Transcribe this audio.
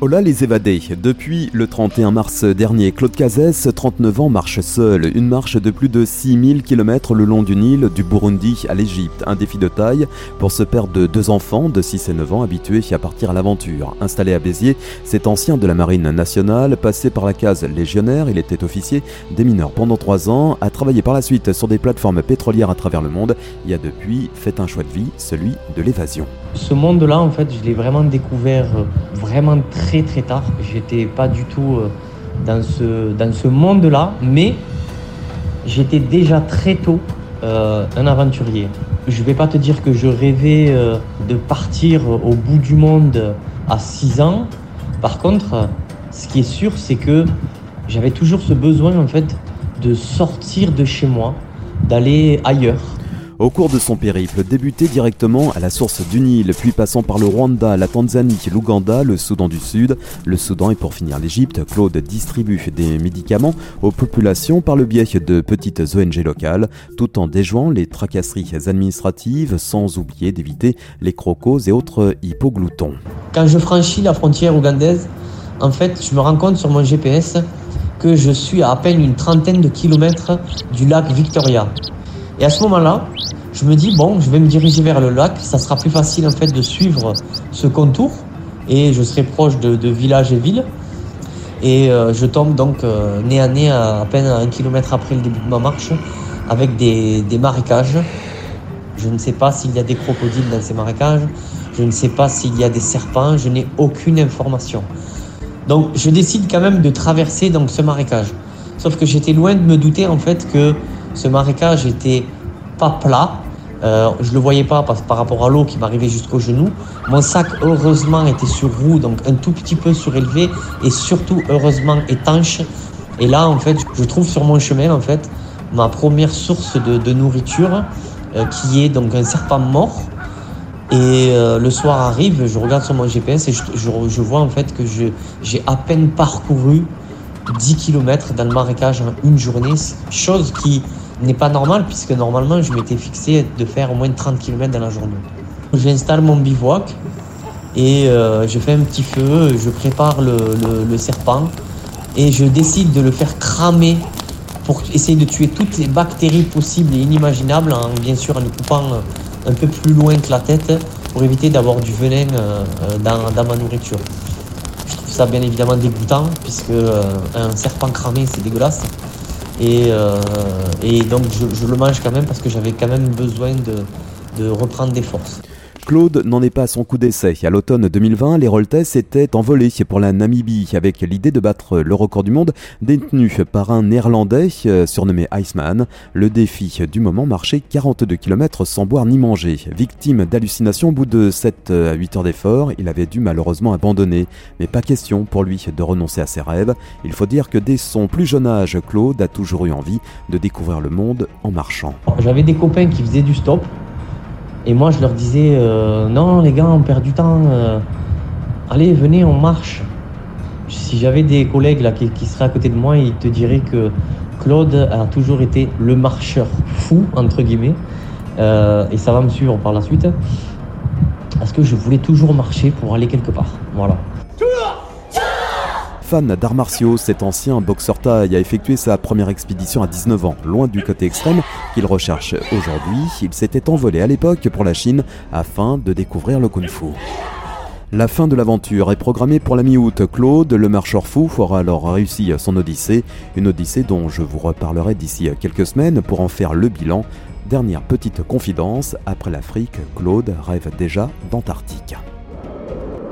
Hola les évadés. Depuis le 31 mars dernier, Claude Cazès, 39 ans, marche seul. Une marche de plus de 6000 km le long du Nil, du Burundi à l'Égypte. Un défi de taille pour ce père de deux enfants de 6 et 9 ans habitués à partir à l'aventure. Installé à Béziers, cet ancien de la Marine nationale, passé par la case légionnaire, il était officier des mineurs pendant 3 ans, a travaillé par la suite sur des plateformes pétrolières à travers le monde et a depuis fait un choix de vie, celui de l'évasion. Ce monde-là, en fait, je l'ai vraiment découvert euh, vraiment très très tard. J'étais pas du tout euh, dans ce, dans ce monde-là, mais j'étais déjà très tôt euh, un aventurier. Je vais pas te dire que je rêvais de partir au bout du monde à 6 ans. Par contre, ce qui est sûr, c'est que j'avais toujours ce besoin en fait de sortir de chez moi, d'aller ailleurs. Au cours de son périple, débuté directement à la source du Nil, puis passant par le Rwanda, la Tanzanie, l'Ouganda, le Soudan du Sud, le Soudan et pour finir l'Égypte, Claude distribue des médicaments aux populations par le biais de petites ONG locales, tout en déjouant les tracasseries administratives, sans oublier d'éviter les crocos et autres hypogloutons. Quand je franchis la frontière ougandaise, en fait, je me rends compte sur mon GPS que je suis à à peine une trentaine de kilomètres du lac Victoria. Et à ce moment-là, je me dis, bon, je vais me diriger vers le lac, ça sera plus facile en fait de suivre ce contour et je serai proche de, villages et villes. Et euh, je tombe donc euh, nez à nez à, peine un kilomètre après le début de ma marche avec des, des marécages. Je ne sais pas s'il y a des crocodiles dans ces marécages, je ne sais pas s'il y a des serpents, je n'ai aucune information. Donc je décide quand même de traverser donc ce marécage. Sauf que j'étais loin de me douter en fait que ce marécage était pas plat, euh, je le voyais pas par, par rapport à l'eau qui m'arrivait jusqu'au genou. Mon sac, heureusement, était sur roue, donc un tout petit peu surélevé et surtout, heureusement, étanche. Et là, en fait, je trouve sur mon chemin, en fait, ma première source de, nourriture, euh, qui est donc un serpent mort. Et euh, le soir arrive, je regarde sur mon GPS et je, je vois en fait que j'ai à peine parcouru 10 km dans le marécage en une journée, chose qui n'est pas normal puisque normalement je m'étais fixé de faire au moins 30 km dans la journée. J'installe mon bivouac et euh, je fais un petit feu, je prépare le, serpent et je décide de le faire cramer pour essayer de tuer toutes les bactéries possibles et inimaginables, en, bien sûr en le coupant un peu plus loin que la tête pour éviter d'avoir du venin euh, dans, dans, ma nourriture. Je trouve ça bien évidemment dégoûtant puisque euh, un serpent cramé c'est dégueulasse. Euh, et, donc je, le mange quand même parce que j'avais quand même besoin de reprendre des forces. Claude n'en est pas à son coup d'essai. À l'automne 2020, les Roltes s'étaient envolés pour la Namibie avec l'idée de battre le record du monde détenu par un néerlandais euh, surnommé Iceman. Le défi du moment marchait 42 km sans boire ni manger. Victime d'hallucinations au bout de 7 à 8 heures d'effort, il avait dû malheureusement abandonner. Mais pas question pour lui de renoncer à ses rêves. Il faut dire que dès son plus jeune âge, Claude a toujours eu envie de découvrir le monde en marchant. J'avais des copains qui faisaient du stop et moi, je leur disais, euh, non, les gars, on perd du temps. Euh, allez, venez, on marche. Si j'avais des collègues qui, seraient à côté de moi, ils te diraient que Claude a toujours été le marcheur fou, entre guillemets. Euh, et ça va me suivre par la suite. Parce que je voulais toujours marcher pour aller quelque part. Voilà. Fan d'arts martiaux, cet ancien boxeur taille a effectué sa première expédition à 19 ans. Loin du côté extrême qu'il recherche aujourd'hui, il s'était envolé à l'époque pour la Chine afin de découvrir le kung-fu. La fin de l'aventure est programmée pour la mi-août. Claude, le marcheur fou, aura alors réussi son odyssée, une odyssée dont je vous reparlerai d'ici quelques semaines pour en faire le bilan. Dernière petite confidence, après l'Afrique, Claude rêve déjà d'Antarctique.